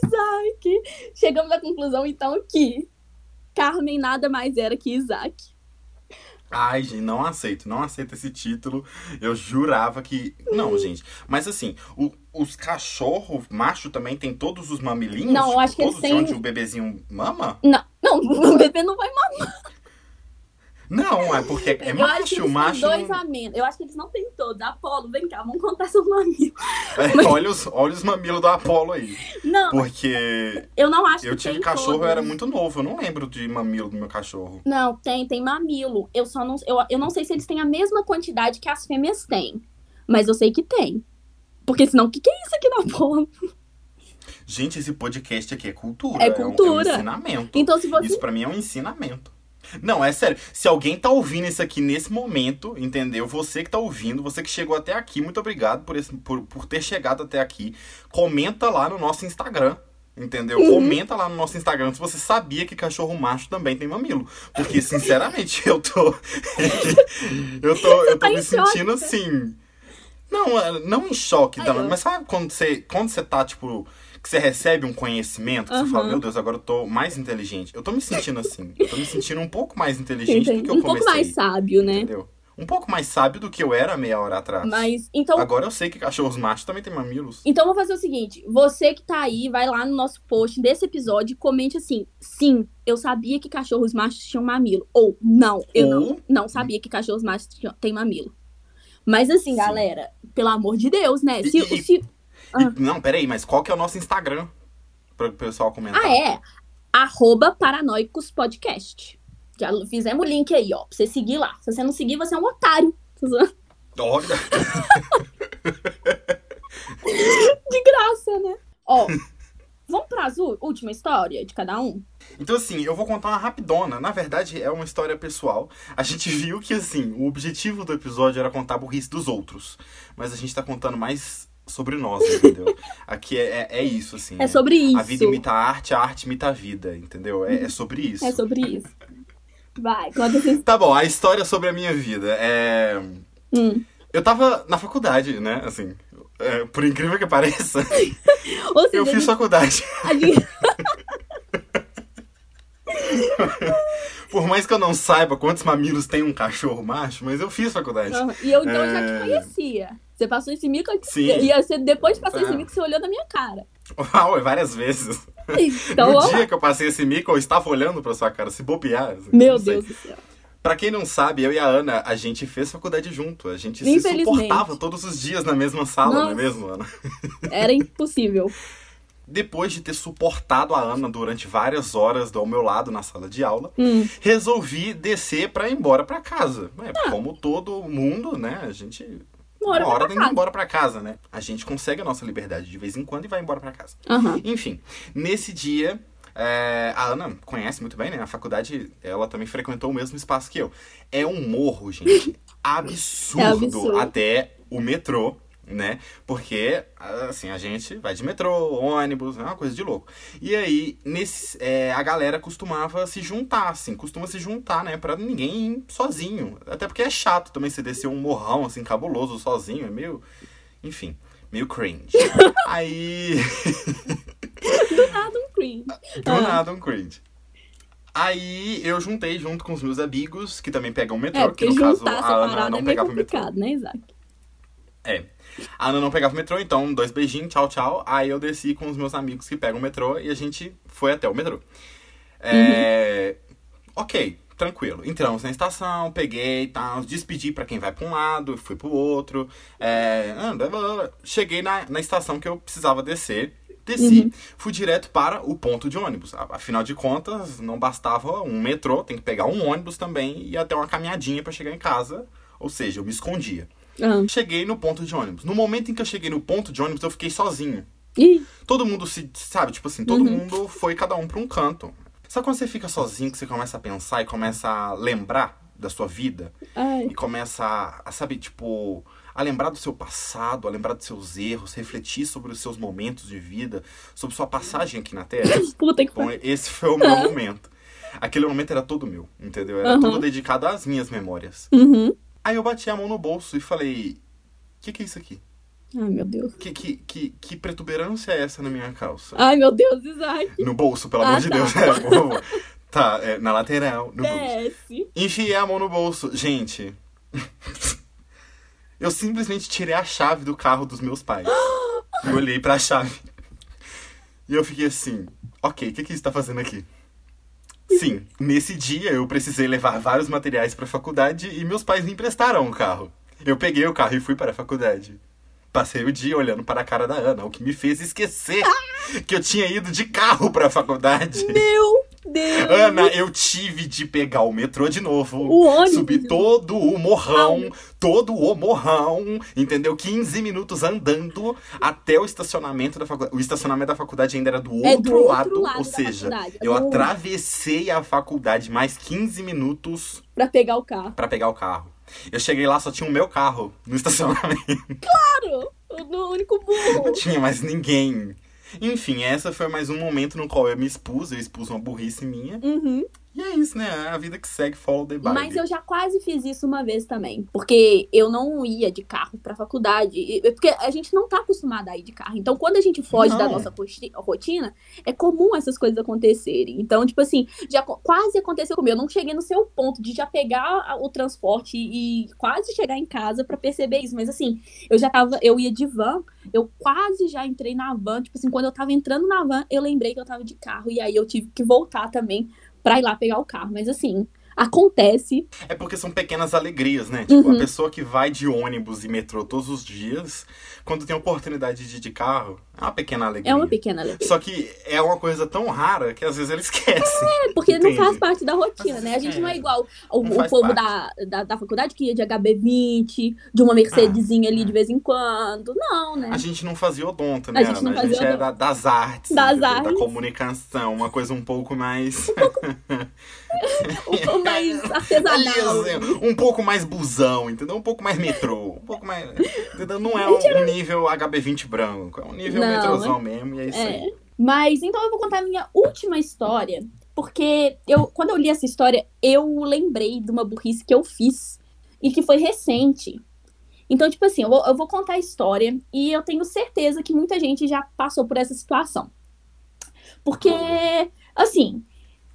B: Isaac. Chegamos à conclusão, então, que Carmen nada mais era que Isaac.
A: Ai, gente, não aceito, não aceito esse título. Eu jurava que. Não, gente. Mas assim, o- os cachorros macho também tem todos os mamilinhos?
B: Não, eu acho que eles têm-
A: onde o bebezinho mama?
B: Não, não, o bebê não vai mamar.
A: Não, é porque é
B: eu
A: macho,
B: eles
A: macho.
B: dois a menos. Eu acho que eles não têm todos. Apolo, vem cá, vamos contar seus mamilos.
A: É, olha, os, olha os mamilos do Apolo aí.
B: Não,
A: Porque
B: eu não acho
A: eu
B: que
A: tive
B: tem
A: cachorro,
B: todos.
A: eu era muito novo. Eu não lembro de mamilo do meu cachorro.
B: Não, tem, tem mamilo. Eu só não, eu, eu não sei se eles têm a mesma quantidade que as fêmeas têm. Mas eu sei que tem. Porque senão, o que, que é isso aqui no Apolo?
A: Gente, esse podcast aqui é cultura.
B: É
A: um- É um,
B: cultura.
A: ensinamento.
B: Então, se você.
A: Isso pra mim é um ensinamento. Não, é sério. Se alguém tá ouvindo isso aqui nesse momento, entendeu? Você que tá ouvindo, você que chegou até aqui, muito obrigado por, esse, por, por ter chegado até aqui. Comenta lá no nosso Instagram. Entendeu?
B: Uhum.
A: Comenta lá no nosso Instagram se você sabia que cachorro macho também tem mamilo. Porque, sinceramente, eu tô. eu tô, eu tô
B: tá
A: me sentindo
B: né?
A: assim. Não, é- não em choque,
B: Ai,
A: também,
B: eu-
A: mas sabe quando você, quando você tá, tipo, que você recebe um conhecimento, que você fala, meu Deus, agora eu tô mais inteligente. Eu tô me sentindo assim. Eu tô me sentindo um pouco mais inteligente do
B: Entendi.
A: que eu
B: Um
A: comecei.
B: pouco mais sábio, né?
A: Entendeu? Um pouco mais sábio do que eu era meia hora atrás.
B: Mas, então,
A: Agora eu sei que cachorros machos também têm mamilos.
B: Então, vou fazer o seguinte: você que tá aí, vai lá no nosso post desse episódio e comente assim: sim, eu sabia que cachorros machos tinham mamilo. Ou não, eu não,
A: Ou-
B: não sabia que cachorros machos tinham- têm mamilo. Mas assim,
A: Sim.
B: galera, pelo amor de Deus, né? Se,
A: E- e-
B: se- Ah.
A: E- não, peraí, mas qual que é o nosso Instagram? Para o pessoal comentar.
B: Ah, é? Arroba Paranoicos Podcast. Já fizemos o link aí, ó. Pra você seguir lá. Se você não seguir, você é um otário.
A: Olha.
B: De graça, né? Ó, vamos pra azul? Última história de cada um?
A: Então, assim, eu vou contar uma rapidona. Na verdade, é uma história pessoal. A gente viu que, assim, o objetivo do episódio era contar a burrice dos outros. Mas a gente tá contando mais sobre nós, entendeu? Aqui é, é, é isso, assim.
B: É sobre isso.
A: A vida imita a arte, a arte imita a vida, entendeu? É, é sobre isso.
B: É sobre isso. Vai, conta essa
A: Tá bom, a história sobre a minha vida. É...
B: hum.
A: Eu tava na faculdade, né? Assim, é, por incrível que pareça,
B: seja,
A: eu fiz faculdade.
B: gente-
A: Por mais que eu não saiba quantos mamilos tem um cachorro macho, mas eu fiz faculdade.
B: Aham, E eu então já te
A: É.
B: conhecia. Você passou esse mico,
A: Sim.
B: ia ser depois de passar
A: É.
B: esse mico, você olhou na minha cara.
A: Uau, várias vezes.
B: Então,
A: no
B: ó,
A: dia que eu passei esse mico, eu estava olhando pra sua cara, se bobear.
B: meu
A: não.
B: Deus do céu.
A: Pra quem não sabe, eu e a Ana, a gente fez faculdade junto. A gente se suportava todos os dias na mesma sala, não é
B: Nossa.
A: mesmo, Ana?
B: Era impossível.
A: Depois de ter suportado a Ana durante várias horas ao meu lado na sala de aula,
B: Hum.
A: resolvi descer pra ir embora pra casa. É, Como todo mundo, né? A gente.
B: Uma hora
A: uma hora tem que ir embora pra casa, né? A gente consegue a nossa liberdade de vez em quando e vai embora pra casa.
B: Aham.
A: Enfim, nesse dia, é, a Ana conhece muito bem, né? A faculdade, ela também frequentou o mesmo espaço que eu. É um morro, gente, absurdo,
B: É absurdo.
A: até o metrô, né? Porque, assim, a gente vai de metrô, ônibus, é uma coisa de louco. E aí, nesse, é, a galera costumava se juntar, assim, costuma se juntar, né? Pra ninguém ir sozinho. Até porque é chato também você descer um morrão, assim, cabuloso, sozinho, é meio... Enfim, meio cringe. aí...
B: Nada um cream.
A: Do
B: Ah.
A: nada um cringe. Aí eu juntei junto com os meus amigos, que também pegam o metrô,
B: É,
A: que no caso a Ana não
B: é
A: pegava o metrô.
B: né, Isaac?
A: É. A Ana não pegava o metrô, então dois beijinhos, tchau, tchau. Aí eu desci com os meus amigos que pegam o metrô e a gente foi até o metrô. É... Ok, tranquilo. Entramos na estação, peguei, tá, despedi pra quem vai pra um lado, fui pro outro. É... Cheguei na, na estação que eu precisava descer. Desci, fui direto para o ponto de ônibus. Afinal de contas, não bastava um metrô, tem que pegar um ônibus também e até uma caminhadinha pra chegar em casa. Ou seja, eu me escondia.
B: Ah.
A: Cheguei no ponto de ônibus. No momento em que eu cheguei no ponto de ônibus, eu fiquei sozinho.
B: Ih,
A: Todo mundo se, sabe, tipo assim, todo
B: Uhum.
A: mundo foi cada um pra um canto. Sabe quando você fica sozinho, que você começa a pensar e começa a lembrar da sua vida?
B: ai.
A: E começa a, a sabe, tipo, a lembrar do seu passado, a lembrar dos seus erros, refletir sobre os seus momentos de vida, sobre sua passagem aqui na Terra?
B: Puta que
A: Bom, esse foi o meu momento. Aquele momento era todo meu, entendeu? Era
B: Uhum.
A: tudo dedicado às minhas memórias.
B: Uhum.
A: Aí eu bati a mão no bolso e falei: O que, que é isso aqui?
B: Ai, meu Deus.
A: Que, que, que, que protuberância é essa na minha calça?
B: Ai, meu Deus, Isaac.
A: No bolso, pelo amor
B: Ah,
A: de
B: tá.
A: Deus. É, por favor. Tá, é, na lateral, no bolso. Enfiei a mão no bolso. Gente, eu simplesmente tirei a chave do carro dos meus pais. E olhei pra chave. E eu fiquei assim, ok, o que, que isso tá fazendo aqui? Sim, nesse dia eu precisei levar vários materiais pra faculdade e meus pais me emprestaram o carro. Eu peguei o carro e fui para a faculdade. Passei o dia olhando para a cara da Ana, o que me fez esquecer que eu tinha ido de carro para a faculdade.
B: Meu Deus.
A: Ana, eu tive de pegar o metrô de novo.
B: O ônibus.
A: Subir todo o morrão, todo o morrão, entendeu? 15 minutos andando até o estacionamento da faculdade. O estacionamento da faculdade ainda era do outro,
B: É do outro
A: lado,
B: lado
A: ou seja,
B: faculdade.
A: eu atravessei a faculdade mais 15 minutos
B: Pra pegar o carro.
A: pra pegar o carro. Eu cheguei lá, só tinha o meu carro no estacionamento.
B: Claro! No único
A: Não
B: burro.
A: tinha mais ninguém. Enfim, essa foi mais um momento no qual eu me expus, eu expus uma burrice minha.
B: Uhum.
A: E é isso, né? A vida que segue, follow the Bible.
B: Mas eu já quase fiz isso uma vez também. Porque eu não ia de carro pra faculdade. Porque a gente não tá acostumada a ir de carro. Então, quando a gente foge da
A: Não.
B: nossa roti- rotina, é comum essas coisas acontecerem. Então, tipo assim, já quase aconteceu comigo. Eu não cheguei no seu ponto de já pegar o transporte e quase chegar em casa pra perceber isso. Mas assim, eu já tava, eu ia de van, eu quase já entrei na van. Tipo assim, quando eu tava entrando na van, eu lembrei que eu tava de carro. E aí eu tive que voltar também pra ir lá pegar o carro. Mas assim, Acontece.
A: É porque são pequenas alegrias, né? Tipo,
B: Uhum.
A: a pessoa que vai de ônibus e metrô todos os dias, quando tem a oportunidade de ir de carro, é uma pequena alegria.
B: É uma pequena alegria.
A: Só que é uma coisa tão rara que às vezes ele esquece.
B: É, porque não
A: Entende?
B: faz parte da rotina, né? A gente não é
A: é,
B: igual o,
A: não
B: o povo da, da, da faculdade que ia de HB20, de uma Mercedesinha ali de vez em quando. Não, né?
A: A gente não fazia odonto,
B: A
A: né,
B: gente não?
A: A gente
B: fazia
A: é da- das artes,
B: Das
A: entendeu? da
B: artes.
A: comunicação, uma coisa um pouco mais...
B: Um pouco mais artesanal.
A: assim, um pouco mais busão, entendeu? Um pouco mais metrô, um pouco mais... Entendeu? Não é um, um nível HB20 branco, é um nível
B: Não,
A: metrôzão mesmo, e é isso
B: É.
A: aí.
B: Mas então eu vou contar a minha última história, porque eu, quando eu li essa história, eu lembrei de uma burrice que eu fiz e que foi recente. Então, tipo assim, eu vou, eu vou contar a história e eu tenho certeza que muita gente já passou por essa situação. Porque, assim,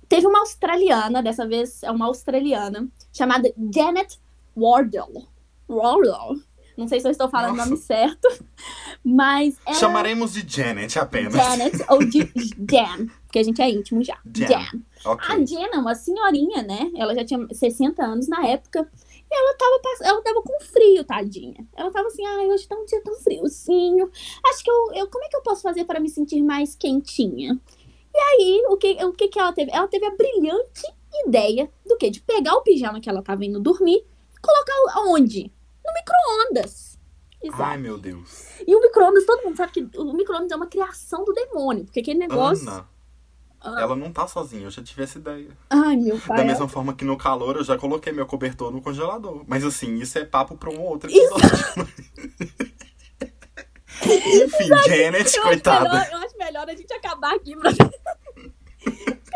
B: teve uma australiana, dessa vez é uma australiana, chamada Janet Wardle. Wardle. Não sei se eu estou falando o
A: Nossa.
B: nome certo, mas ela...
A: Chamaremos de Janet apenas.
B: Janet ou de Jan, porque a gente é íntimo já.
A: Jan.
B: Jan.
A: Ok.
B: A Jan é uma senhorinha, né? Ela já tinha 60 anos na época. E ela tava, pass- ela tava com frio, tadinha. Ela tava assim, ai, hoje tá um dia tão friozinho. Acho que eu, eu. Como é que eu posso fazer para me sentir mais quentinha? E aí, o que, o que que ela teve? Ela teve a brilhante ideia do quê? De pegar o pijama que ela tava indo dormir e colocar aonde? No micro-ondas. Exato.
A: Ai, meu Deus.
B: E o micro-ondas, todo mundo sabe que o micro-ondas é uma criação do demônio, porque aquele negócio.
A: Ana,
B: Ah.
A: ela não tá sozinha, eu já tive essa ideia.
B: Ai, meu pai.
A: Da mesma forma que no calor eu já coloquei meu cobertor no congelador. Mas assim, isso é papo pra um outro episódio. Enfim, Janet,
B: eu, acho
A: coitada.
B: melhor, eu acho melhor a gente acabar aqui pra.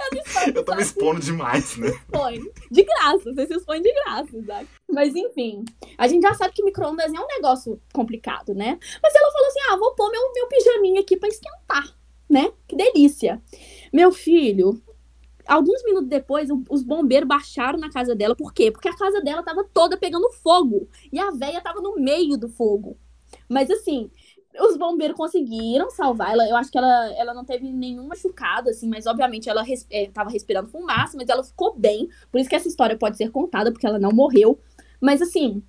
A: Eu tô me expondo demais, né?
B: expõe. De graça, você se expõe de graça, Isaac. Mas enfim, a gente já sabe que micro-ondas é um negócio complicado, né? Mas ela falou assim: ah, vou pôr meu, meu pijaminha aqui pra esquentar, né? Que delícia. Meu filho, alguns minutos depois, os bombeiros baixaram na casa dela. Por quê? Porque a casa dela tava toda pegando fogo. E a véia tava no meio do fogo. Mas assim, os bombeiros conseguiram salvar ela. Eu acho que ela, ela não teve nenhum machucado, assim, mas obviamente ela res, é, tava respirando fumaça, mas ela ficou bem. Por isso que essa história pode ser contada, porque ela não morreu. Mas assim,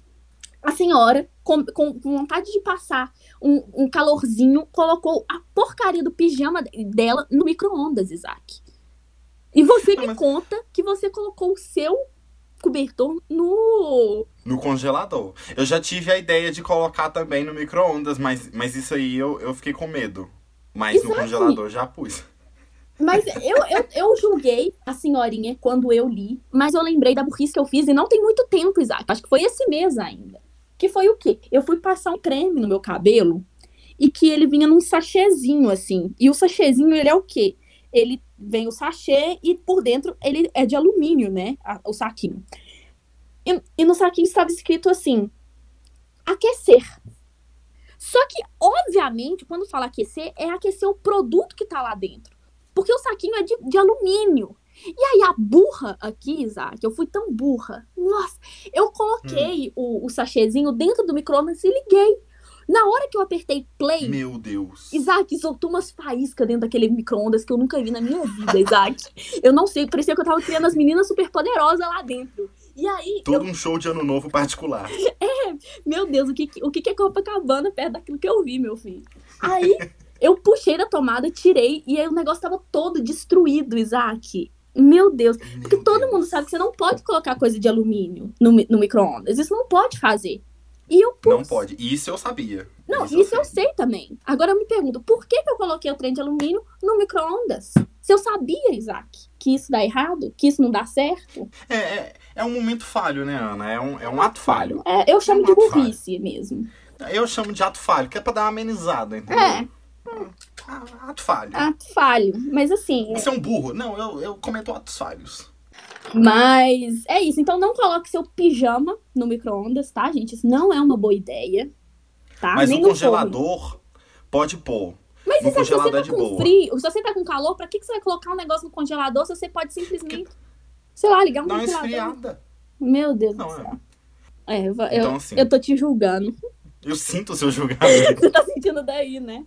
B: a senhora, com, com com vontade de passar um, um calorzinho, colocou a porcaria do pijama dela no micro-ondas, Isaac. E você
A: Não,
B: me
A: mas-
B: conta que você colocou o seu cobertor no.
A: No congelador. Eu já tive a ideia de colocar também no micro-ondas, mas, mas isso aí eu, eu fiquei com medo. Mas no
B: Exato.
A: congelador já pus.
B: Mas eu, eu, eu julguei a senhorinha quando eu li, mas eu lembrei da burrice que eu fiz e não tem muito tempo, Isaac. Acho que foi esse mês ainda. Que foi o quê? Eu fui passar um creme no meu cabelo e que ele vinha num sachêzinho, assim. E o sachêzinho, ele é o quê? Ele vem o sachê e por dentro ele é de alumínio, né? A- o saquinho. E, e no saquinho estava escrito assim: aquecer. Só que, obviamente, quando fala aquecer, é aquecer o produto que tá lá dentro. Porque o saquinho é de, de alumínio. E aí, a burra aqui, Isaac, eu fui tão burra. Nossa, eu coloquei o, o sachêzinho dentro do micro-ondas e liguei. Na hora que eu apertei play,
A: Meu Deus.
B: Isaac soltou umas faíscas dentro daquele micro-ondas que eu nunca vi na minha vida, Isaac. Eu não sei, parecia que eu tava criando as meninas superpoderosas lá dentro. E aí,
A: Todo um show de ano novo particular.
B: meu Deus, o que, o que é Copacabana perto daquilo que eu vi, meu filho? Aí, eu puxei da tomada, tirei, e aí o negócio tava todo destruído, Isaac. Meu Deus. Porque
A: Meu
B: todo
A: Deus.
B: mundo sabe que você não pode colocar coisa de alumínio no, no micro-ondas. Isso não pode fazer. E eu pus.
A: Não pode. Isso eu sabia.
B: Não, isso, eu sei também. Agora eu me pergunto, por que, que eu coloquei o trem de alumínio no micro-ondas? Se eu sabia, Isaac, que isso dá errado, que isso não dá certo,
A: É, é, é um momento falho, né, Ana? É um, é um ato falho.
B: é, eu chamo
A: É um
B: de
A: ato falho.
B: burrice mesmo.
A: Eu chamo de ato falho, que é pra dar uma amenizada, entendeu?
B: É.
A: Ah, Ato falho.
B: Ato falho. Mas assim,
A: Você é um burro? Não, eu, eu cometo atos falhos.
B: Mas é isso. Então não coloque seu pijama no micro-ondas, tá, gente? Isso não é uma boa ideia. Tá?
A: Mas
B: Nem
A: no
B: no forno.
A: congelador pode pôr.
B: Mas
A: no
B: se você
A: congelador
B: tá
A: é
B: com
A: boa.
B: frio, se você tá com calor, pra que, que você vai colocar um negócio no congelador se você pode simplesmente, sei lá, ligar um
A: uma
B: ventilador?
A: esfriada.
B: Meu Deus
A: Não,
B: do
A: é.
B: céu. É, eu, eu,
A: Então, assim.
B: eu tô te julgando.
A: Eu sinto o seu julgamento.
B: Você tá sentindo daí, né?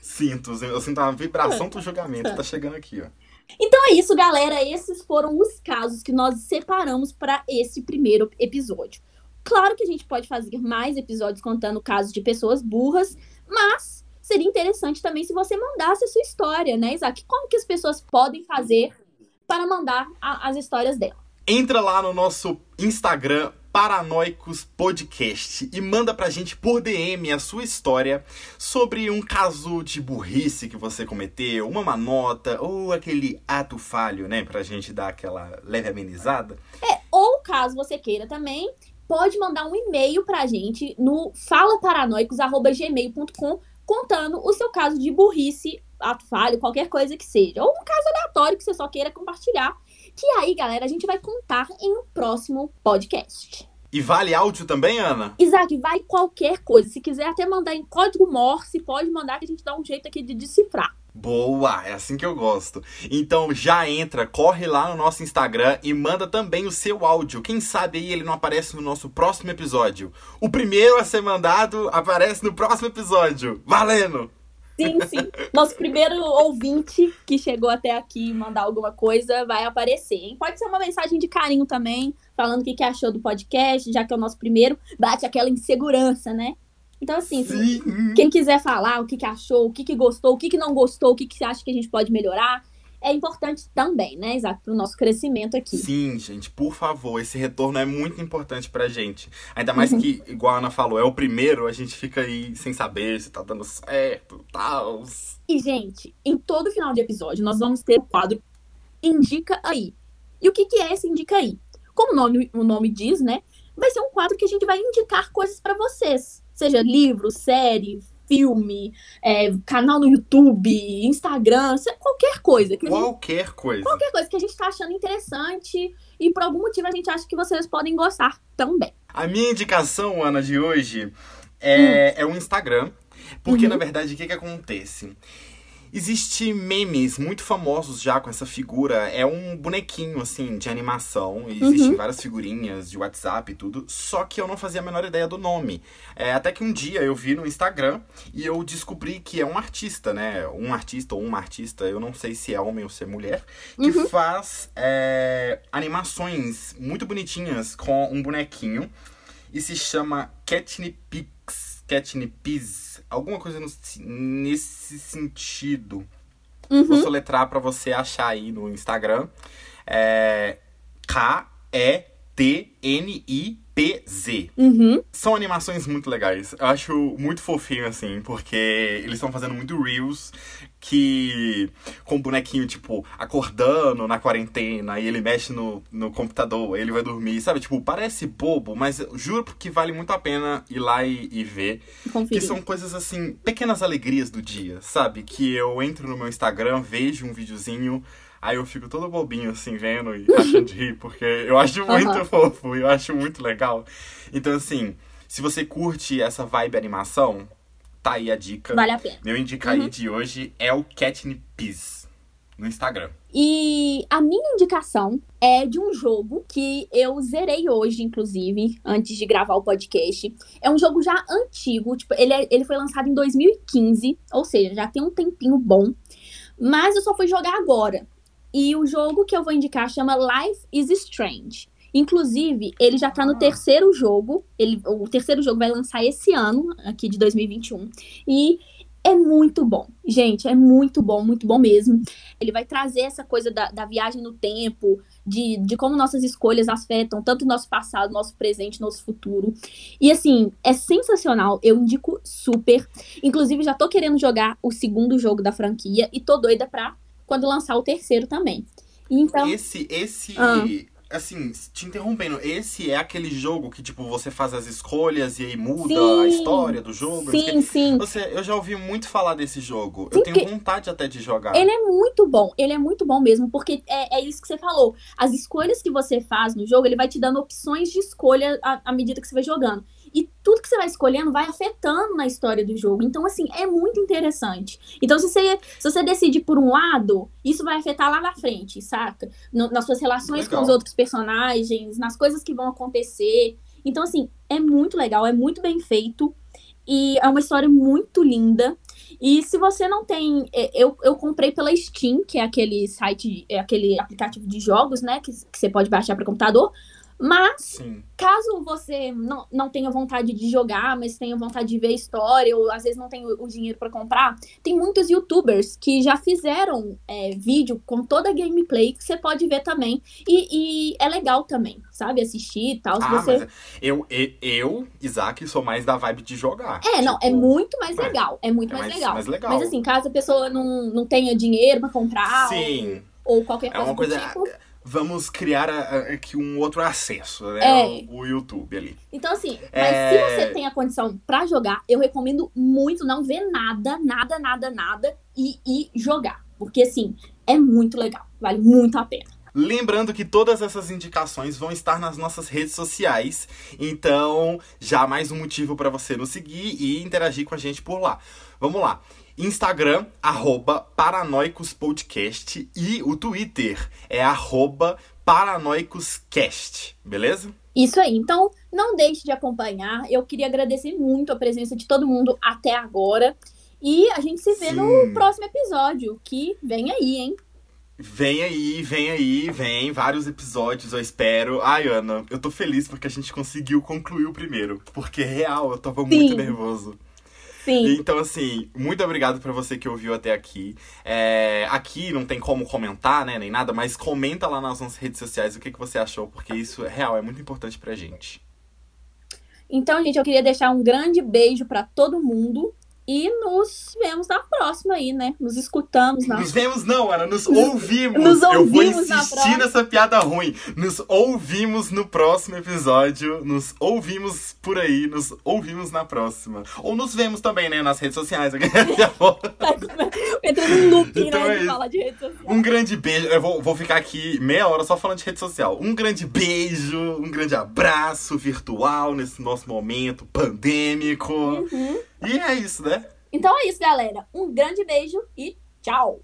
A: sinto. Eu sinto a vibração do julgamento. Tá chegando aqui, ó.
B: Então é isso, galera. Esses foram os casos que nós separamos para esse primeiro episódio. Claro que a gente pode fazer mais episódios contando casos de pessoas burras, mas seria interessante também se você mandasse a sua história, né, Isaac? Como que as pessoas podem fazer para mandar a, as histórias dela?
A: Entra lá no nosso Instagram, Paranoicos Podcast e manda pra gente por DM a sua história sobre um caso de burrice que você cometeu, uma manota ou aquele ato falho, né? Pra gente dar aquela leve amenizada.
B: É, ou caso você queira também, pode mandar um e-mail pra gente no falaparanoicos.gmail.com contando o seu caso de burrice, ato falho, qualquer coisa que seja. Ou um caso aleatório que você só queira compartilhar. Que aí, galera, a gente vai contar em um próximo podcast.
A: E vale áudio também, Ana?
B: Isaac, vai qualquer coisa. Se quiser até mandar em código Morse, pode mandar que a gente dá um jeito aqui de decifrar.
A: Boa, é assim que eu gosto. Então já entra, corre lá no nosso Instagram e manda também o seu áudio. Quem sabe aí ele não aparece no nosso próximo episódio. O primeiro a ser mandado aparece no próximo episódio. Valendo!
B: Sim, sim. Nosso primeiro ouvinte que chegou até aqui mandar alguma coisa vai aparecer, hein? Pode ser uma mensagem de carinho também, falando o que, que achou do podcast, já que é o nosso primeiro, bate aquela insegurança, né? Então, assim,
A: Sim.
B: quem quiser falar o que, que achou, o que, que gostou, o que, que não gostou, o que, que você acha que a gente pode melhorar, é importante também, né, Isaac, para o nosso crescimento aqui.
A: Sim, gente, por favor, esse retorno é muito importante pra gente. Ainda mais que, igual a Ana falou, é o primeiro, a gente fica aí sem saber se tá dando certo, tal.
B: E, gente, em todo final de episódio, nós vamos ter o quadro Indica Aí. E o que, que é esse Indica Aí? Como o nome, o nome diz, né? Vai ser um quadro que a gente vai indicar coisas para vocês. Seja livro, série, filme, é, canal no YouTube, Instagram, qualquer coisa. Que a gente,
A: Qualquer coisa.
B: qualquer coisa que a gente tá achando interessante e por algum motivo a gente acha que vocês podem gostar também.
A: A minha indicação, Ana, de hoje é, é o Instagram. Porque,
B: Uhum.
A: na verdade, o que, que acontece? Existem memes muito famosos já com essa figura. É um bonequinho, assim, de animação. E Existem
B: Uhum.
A: várias figurinhas de WhatsApp e tudo. Só que eu não fazia a menor ideia do nome. É, até que um dia eu vi no Instagram e eu descobri que é um artista, né? Um artista ou uma artista, eu não sei se é homem ou se é mulher, que
B: Uhum.
A: faz é, animações muito bonitinhas com um bonequinho. E se chama Catnipix. Catnipiz. Alguma coisa no- nesse sentido. Vou
B: Uhum.
A: soletrar pra você achar aí no Instagram. É K-E-T-N-I-P-Z.
B: Uhum.
A: São animações muito legais. Eu acho muito fofinho, assim, porque eles estão fazendo muito reels que. com o bonequinho, tipo, acordando na quarentena e ele mexe no, no computador, ele vai dormir, sabe? Tipo, parece bobo, mas juro que vale muito a pena ir lá e, e ver. Que
B: Conferir.
A: são coisas assim, pequenas alegrias do dia, sabe? Que eu entro no meu Instagram, vejo um videozinho, aí eu fico todo bobinho assim, vendo e achando de rir, porque eu acho muito
B: Aham.
A: fofo, eu acho muito legal. Então, assim, se você curte essa vibe animação, tá aí a dica.
B: Vale a pena.
A: Meu indica aí de hoje é o Catnipis no Instagram.
B: E a minha indicação é de um jogo que eu zerei hoje, inclusive, antes de gravar o podcast. É um jogo já antigo, tipo, ele, é- ele foi lançado em 2015, ou seja, já tem um tempinho bom. Mas eu só fui jogar agora. E o jogo que eu vou indicar chama Life is Strange. Inclusive, ele já tá no
A: Ah.
B: terceiro jogo. Ele, o terceiro jogo vai lançar esse ano, aqui de 2021. E é muito bom. Gente, é muito bom, muito bom mesmo. Ele vai trazer essa coisa da, da viagem no tempo, de, de como nossas escolhas afetam tanto o nosso passado, nosso presente, nosso futuro. E assim, é sensacional. Eu indico super. Inclusive, já tô querendo jogar o segundo jogo da franquia e tô doida pra quando lançar o terceiro também. Então,
A: Esse, esse.
B: Ah.
A: Assim, te interrompendo, esse é aquele jogo que, tipo, você faz as escolhas e aí muda
B: Sim.
A: a história do jogo. o quê.
B: sim, sim.
A: Você, eu já ouvi muito falar desse jogo. Eu
B: Sim,
A: tenho vontade até de jogar.
B: Ele é muito bom, ele é muito bom mesmo, porque é, é isso que você falou. As escolhas que você faz no jogo, ele vai te dando opções de escolha à, à medida que você vai jogando. E tudo que você vai escolhendo vai afetando na história do jogo. Então, assim, é muito interessante. Então, se você, se você decide por um lado, isso vai afetar lá na frente, saca? No- nas suas relações
A: Legal.
B: com os outros personagens, nas coisas que vão acontecer. Então, assim, é muito legal, é muito bem feito. E é uma história muito linda. E se você não tem. é, Eu, eu comprei pela Steam, que é aquele site, é aquele aplicativo de jogos, né? Que, que você pode baixar para computador. Mas
A: Sim.
B: caso você não, não tenha vontade de jogar, mas tenha vontade de ver história, ou às vezes não tem o, o dinheiro pra comprar, tem muitos youtubers que já fizeram é, vídeo com toda a gameplay que você pode ver também. E, e é legal também, sabe? Assistir e tal.
A: Ah,
B: você...
A: mas eu, eu, eu, Isaac, sou mais da vibe de jogar.
B: É, não, é
A: Tipo,
B: muito mais
A: é.
B: legal. É muito
A: é
B: mais,
A: mais-
B: legal.
A: mais legal.
B: Mas assim, caso a pessoa não, não tenha dinheiro pra comprar,
A: Sim.
B: ou, ou qualquer
A: É
B: coisa
A: uma coisa.
B: do tipo.
A: Vamos criar aqui um outro acesso, né?
B: É.
A: O, o YouTube ali.
B: Então, assim, mas
A: É.
B: se você tem a condição pra jogar, eu recomendo muito não ver nada, nada, nada, nada e, e jogar. Porque, assim, é muito legal. Vale muito a pena.
A: Lembrando que todas essas indicações vão estar nas nossas redes sociais, então já mais um motivo para você nos seguir e interagir com a gente por lá. Vamos lá. Instagram, arroba Paranoicospodcast e o Twitter é arroba Paranoicoscast, beleza?
B: Isso aí. Então, não deixe de acompanhar. Eu queria agradecer muito a presença de todo mundo até agora. E a gente se vê
A: Sim.
B: no próximo episódio, que vem aí, hein?
A: Vem aí, vem aí, vem vários episódios, eu espero. Ai, Ana, eu tô feliz porque a gente conseguiu concluir o primeiro. Porque, real, eu tava muito
B: Sim.
A: nervoso.
B: Sim.
A: Então, assim, muito obrigado pra você que ouviu até aqui. É, aqui não tem como comentar, né, nem nada, mas comenta lá nas nossas redes sociais o que, que você achou, porque isso é real, é muito importante pra gente.
B: Então, gente, eu queria deixar um grande beijo pra todo mundo. E nos vemos na próxima aí, né? Nos escutamos na
A: Nos vemos, não, Ana, nos ouvimos.
B: Nos
A: Eu vou
B: ouvimos na
A: insistir nessa piada ruim. Nos ouvimos no próximo episódio. Nos ouvimos por aí, nos ouvimos na próxima. Ou nos vemos também, né, nas redes sociais.
B: Entrando num looping,
A: Então
B: né?
A: é
B: De falar de rede social.
A: Um grande beijo. Eu vou, vou ficar aqui meia hora só falando de rede social. Um grande beijo, um grande abraço virtual nesse nosso momento pandêmico.
B: Uhum.
A: E é isso, né?
B: Então é isso, galera. Um grande beijo e tchau!